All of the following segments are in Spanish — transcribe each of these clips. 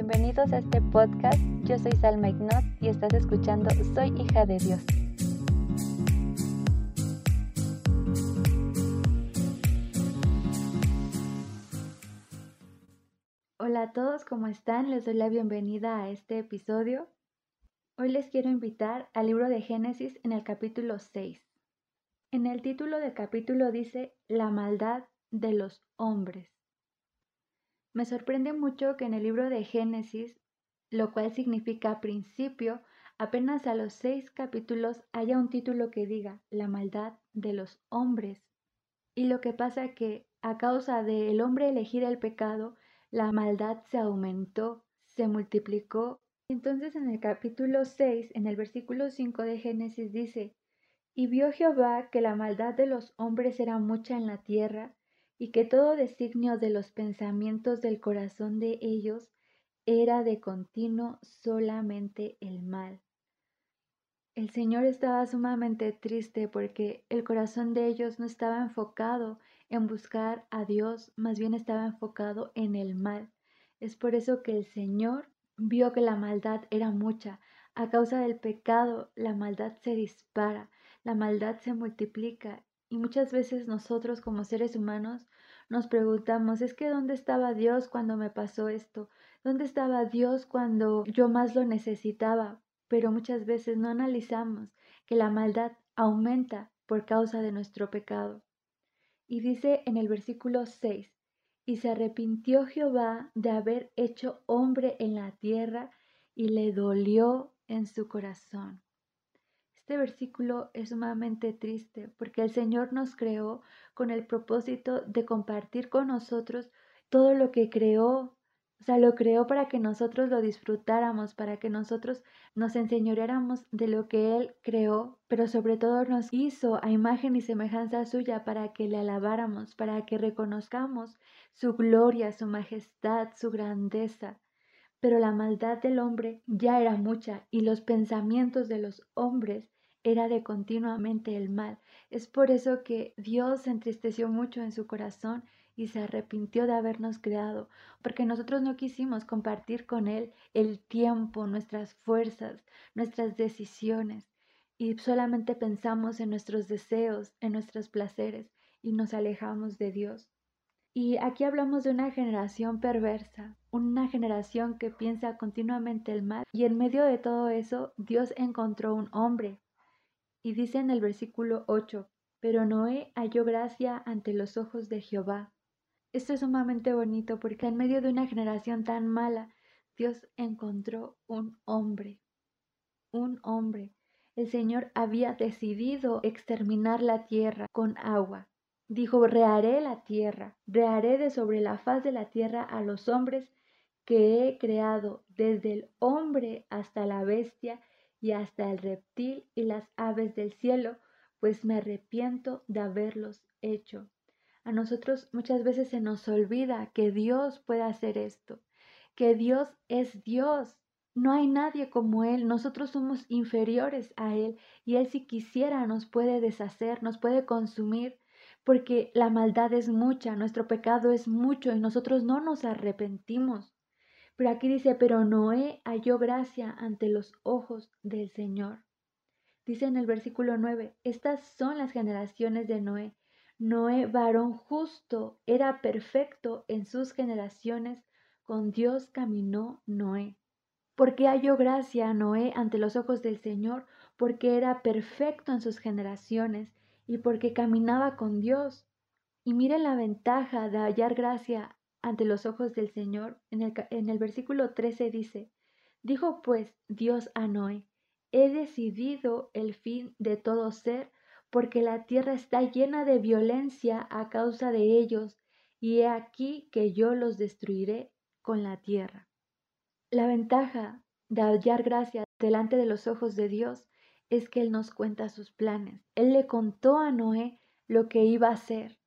Bienvenidos a este podcast. Yo soy Salma Ignot y estás escuchando Soy hija de Dios. Hola a todos, ¿cómo están? Les doy la bienvenida a este episodio. Hoy les quiero invitar al libro de Génesis en el capítulo 6. En el título del capítulo dice La maldad de los hombres. Me sorprende mucho que en el libro de Génesis, lo cual significa principio, apenas a los seis capítulos haya un título que diga La maldad de los hombres. Y lo que pasa que a causa del hombre elegir el pecado, la maldad se aumentó, se multiplicó. Entonces en el capítulo 6, en el versículo 5 de Génesis dice, Y vio Jehová que la maldad de los hombres era mucha en la tierra, y que todo designio de los pensamientos del corazón de ellos era de continuo solamente el mal. El Señor estaba sumamente triste porque el corazón de ellos no estaba enfocado en buscar a Dios, más bien estaba enfocado en el mal. Es por eso que el Señor vio que la maldad era mucha. A causa del pecado, la maldad se dispara, la maldad se multiplica y muchas veces nosotros como seres humanos nos preguntamos, es que ¿dónde estaba Dios cuando me pasó esto? ¿Dónde estaba Dios cuando yo más lo necesitaba? Pero muchas veces no analizamos que la maldad aumenta por causa de nuestro pecado. Y dice en el versículo 6, y se arrepintió Jehová de haber hecho hombre en la tierra y le dolió en su corazón. Este versículo es sumamente triste porque el Señor nos creó con el propósito de compartir con nosotros todo lo que creó. O sea, lo creó para que nosotros lo disfrutáramos, para que nosotros nos enseñoreáramos de lo que Él creó, pero sobre todo nos hizo a imagen y semejanza suya para que le alabáramos, para que reconozcamos su gloria, su majestad, su grandeza. Pero la maldad del hombre ya era mucha y los pensamientos de los hombres era de continuamente el mal. Es por eso que Dios se entristeció mucho en su corazón y se arrepintió de habernos creado, porque nosotros no quisimos compartir con Él el tiempo, nuestras fuerzas, nuestras decisiones, y solamente pensamos en nuestros deseos, en nuestros placeres, y nos alejamos de Dios. Y aquí hablamos de una generación perversa, una generación que piensa continuamente el mal, y en medio de todo eso Dios encontró un hombre, y dice en el versículo 8, pero Noé halló gracia ante los ojos de Jehová. Esto es sumamente bonito porque en medio de una generación tan mala, Dios encontró un hombre, un hombre. El Señor había decidido exterminar la tierra con agua. Dijo, reharé la tierra, reharé de sobre la faz de la tierra a los hombres que he creado, desde el hombre hasta la bestia y hasta el reptil y las aves del cielo, pues me arrepiento de haberlos hecho. A nosotros muchas veces se nos olvida que Dios puede hacer esto, que Dios es Dios. No hay nadie como Él, nosotros somos inferiores a Él y Él si quisiera nos puede deshacer, nos puede consumir, porque la maldad es mucha, nuestro pecado es mucho y nosotros no nos arrepentimos. Pero aquí dice, pero Noé halló gracia ante los ojos del Señor. Dice en el versículo 9, estas son las generaciones de Noé. Noé, varón justo, era perfecto en sus generaciones, con Dios caminó Noé. ¿Por qué halló gracia Noé ante los ojos del Señor? Porque era perfecto en sus generaciones y porque caminaba con Dios. Y miren la ventaja de hallar gracia ante los ojos del Señor. En el, en el versículo 13 dice, dijo pues Dios a Noé, he decidido el fin de todo ser, porque la tierra está llena de violencia a causa de ellos, y he aquí que yo los destruiré con la tierra. La ventaja de hallar gracia delante de los ojos de Dios es que Él nos cuenta sus planes. Él le contó a Noé lo que iba a hacer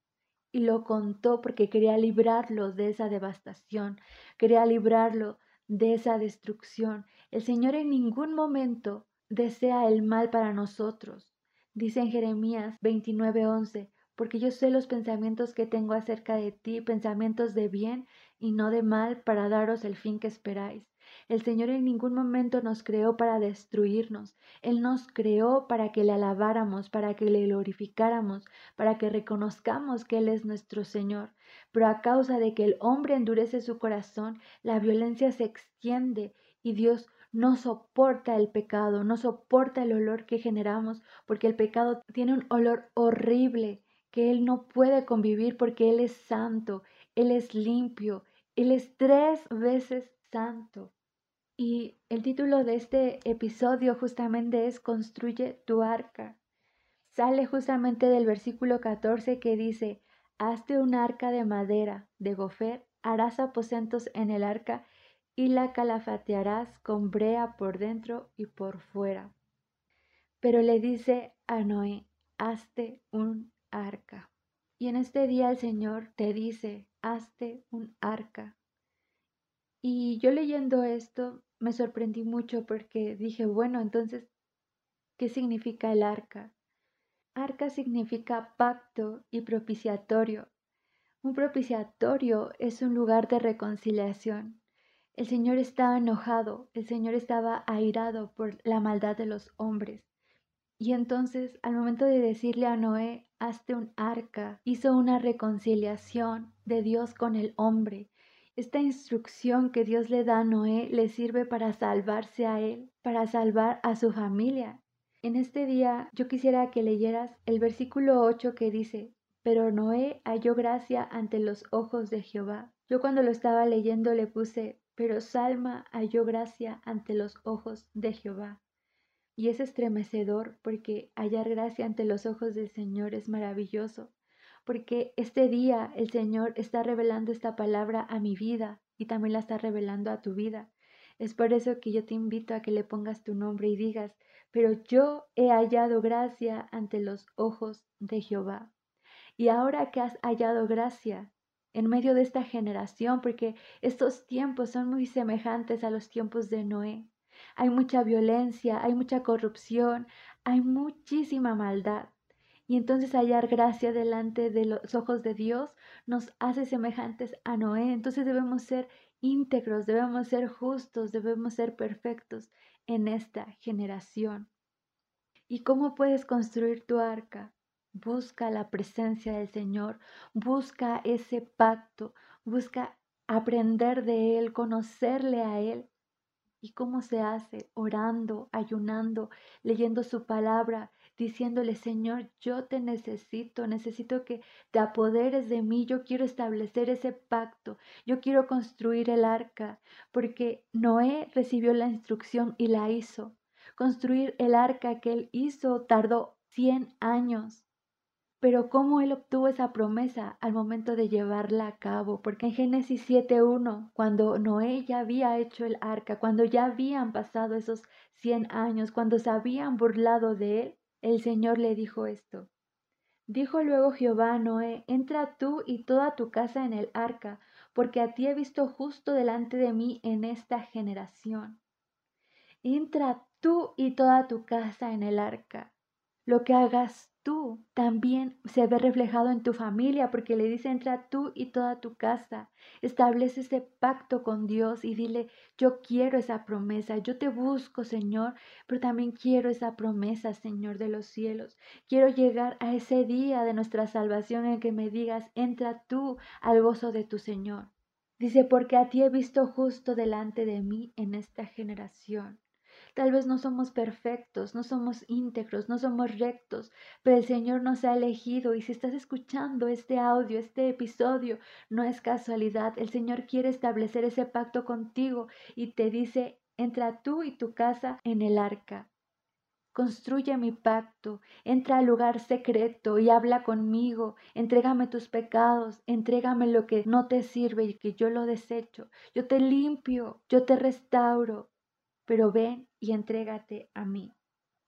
y lo contó porque quería librarlo de esa devastación, quería librarlo de esa destrucción. El Señor en ningún momento desea el mal para nosotros. Dice en Jeremías 29:11, porque yo sé los pensamientos que tengo acerca de ti, pensamientos de bien y no de mal, para daros el fin que esperáis. El Señor en ningún momento nos creó para destruirnos. Él nos creó para que le alabáramos, para que le glorificáramos, para que reconozcamos que Él es nuestro Señor. Pero a causa de que el hombre endurece su corazón, la violencia se extiende y Dios no soporta el pecado, no soporta el olor que generamos, porque el pecado tiene un olor horrible que Él no puede convivir porque Él es santo, Él es limpio, Él es tres veces santo. Y el título de este episodio justamente es Construye tu arca. Sale justamente del versículo 14 que dice, Hazte un arca de madera, de gofer, harás aposentos en el arca y la calafatearás con brea por dentro y por fuera. Pero le dice a Noé, hazte un arca. Y en este día el Señor te dice, hazte un arca. Y yo leyendo esto me sorprendí mucho porque dije, bueno, entonces, ¿qué significa el arca? Arca significa pacto y propiciatorio. Un propiciatorio es un lugar de reconciliación. El Señor estaba enojado, el Señor estaba airado por la maldad de los hombres. Y entonces, al momento de decirle a Noé, hazte un arca, hizo una reconciliación de Dios con el hombre esta instrucción que Dios le da a Noé le sirve para salvarse a él, para salvar a su familia. En este día yo quisiera que leyeras el versículo 8 que dice, pero Noé halló gracia ante los ojos de Jehová. Yo cuando lo estaba leyendo le puse, pero Salma halló gracia ante los ojos de Jehová. Y es estremecedor porque hallar gracia ante los ojos del Señor es maravilloso porque este día el Señor está revelando esta palabra a mi vida y también la está revelando a tu vida. Es por eso que yo te invito a que le pongas tu nombre y digas, pero yo he hallado gracia ante los ojos de Jehová. Y ahora que has hallado gracia en medio de esta generación, porque estos tiempos son muy semejantes a los tiempos de Noé. Hay mucha violencia, hay mucha corrupción, hay muchísima maldad. Y entonces hallar gracia delante de los ojos de Dios nos hace semejantes a Noé. Entonces debemos ser íntegros, debemos ser justos, debemos ser perfectos en esta generación. ¿Y cómo puedes construir tu arca? Busca la presencia del Señor, busca ese pacto, busca aprender de Él, conocerle a Él. ¿Y cómo se hace? Orando, ayunando, leyendo su palabra, diciéndole, Señor, yo te necesito, necesito que te apoderes de mí, yo quiero establecer ese pacto, yo quiero construir el arca, porque Noé recibió la instrucción y la hizo. Construir el arca que él hizo tardó 100 años. Pero ¿cómo él obtuvo esa promesa al momento de llevarla a cabo? Porque en Génesis 7.1, cuando Noé ya había hecho el arca, cuando ya habían pasado esos 100 años, cuando se habían burlado de él, el Señor le dijo esto. Dijo luego Jehová a Noé, entra tú y toda tu casa en el arca, porque a ti he visto justo delante de mí en esta generación. Entra tú y toda tu casa en el arca. Lo que hagas tú también se ve reflejado en tu familia porque le dice entra tú y toda tu casa. Establece ese pacto con Dios y dile yo quiero esa promesa, yo te busco Señor, pero también quiero esa promesa Señor de los cielos. Quiero llegar a ese día de nuestra salvación en que me digas entra tú al gozo de tu Señor. Dice porque a ti he visto justo delante de mí en esta generación. Tal vez no somos perfectos, no somos íntegros, no somos rectos, pero el Señor nos ha elegido y si estás escuchando este audio, este episodio, no es casualidad. El Señor quiere establecer ese pacto contigo y te dice, entra tú y tu casa en el arca. Construye mi pacto, entra al lugar secreto y habla conmigo, entrégame tus pecados, entrégame lo que no te sirve y que yo lo desecho, yo te limpio, yo te restauro, pero ven y entrégate a mí.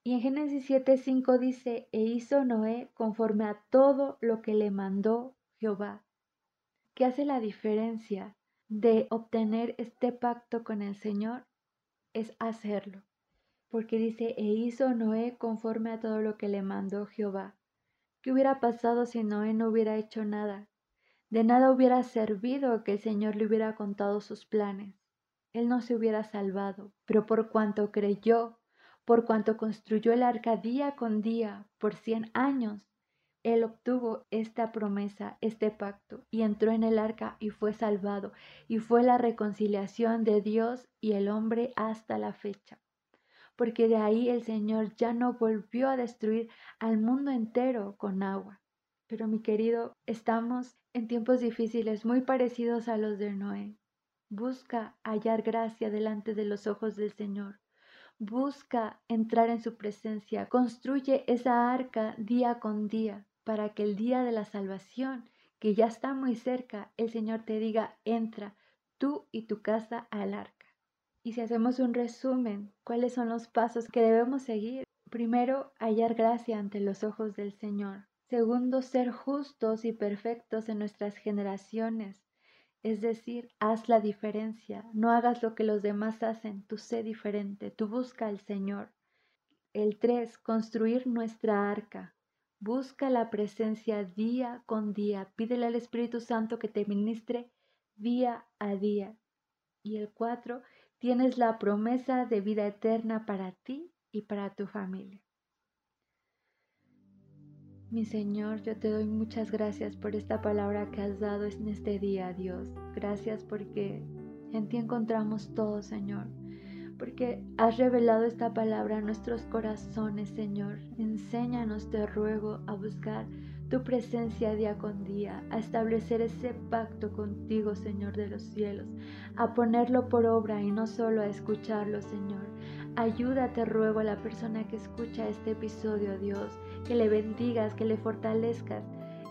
Y en Génesis 7:5 dice, e hizo Noé conforme a todo lo que le mandó Jehová. ¿Qué hace la diferencia de obtener este pacto con el Señor? Es hacerlo. Porque dice, e hizo Noé conforme a todo lo que le mandó Jehová. ¿Qué hubiera pasado si Noé no hubiera hecho nada? De nada hubiera servido que el Señor le hubiera contado sus planes. Él no se hubiera salvado, pero por cuanto creyó, por cuanto construyó el arca día con día por cien años, él obtuvo esta promesa, este pacto, y entró en el arca y fue salvado, y fue la reconciliación de Dios y el hombre hasta la fecha. Porque de ahí el Señor ya no volvió a destruir al mundo entero con agua. Pero mi querido, estamos en tiempos difíciles muy parecidos a los de Noé. Busca hallar gracia delante de los ojos del Señor. Busca entrar en su presencia. Construye esa arca día con día para que el día de la salvación, que ya está muy cerca, el Señor te diga, entra tú y tu casa al arca. Y si hacemos un resumen, ¿cuáles son los pasos que debemos seguir? Primero, hallar gracia ante los ojos del Señor. Segundo, ser justos y perfectos en nuestras generaciones. Es decir, haz la diferencia, no hagas lo que los demás hacen, tú sé diferente, tú busca al Señor. El tres, construir nuestra arca. Busca la presencia día con día. Pídele al Espíritu Santo que te ministre día a día. Y el cuatro, tienes la promesa de vida eterna para ti y para tu familia. Mi Señor, yo te doy muchas gracias por esta palabra que has dado en este día, Dios. Gracias porque en ti encontramos todo, Señor porque has revelado esta palabra a nuestros corazones, Señor. Enséñanos, te ruego, a buscar tu presencia día con día, a establecer ese pacto contigo, Señor de los cielos, a ponerlo por obra y no solo a escucharlo, Señor. Ayúdate, ruego, a la persona que escucha este episodio, Dios, que le bendigas, que le fortalezcas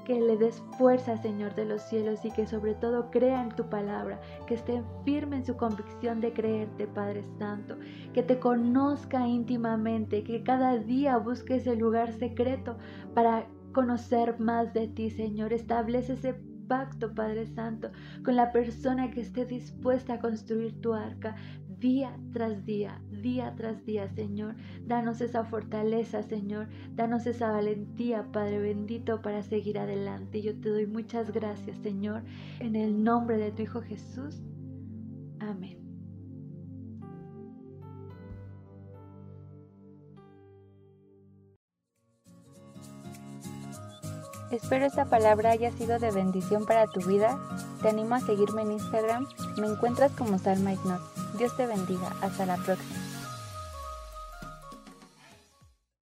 que le des fuerza, Señor de los cielos, y que sobre todo crea en tu palabra, que esté firme en su convicción de creerte, Padre Santo, que te conozca íntimamente, que cada día busque ese lugar secreto para conocer más de ti, Señor. Establece ese pacto, Padre Santo, con la persona que esté dispuesta a construir tu arca día tras día, día tras día, Señor. Danos esa fortaleza, Señor. Danos esa valentía, Padre bendito, para seguir adelante. Yo te doy muchas gracias, Señor, en el nombre de tu Hijo Jesús. Amén. Espero esta palabra haya sido de bendición para tu vida. Te animo a seguirme en Instagram. Me encuentras como Salma Ignat. Dios te bendiga. Hasta la próxima.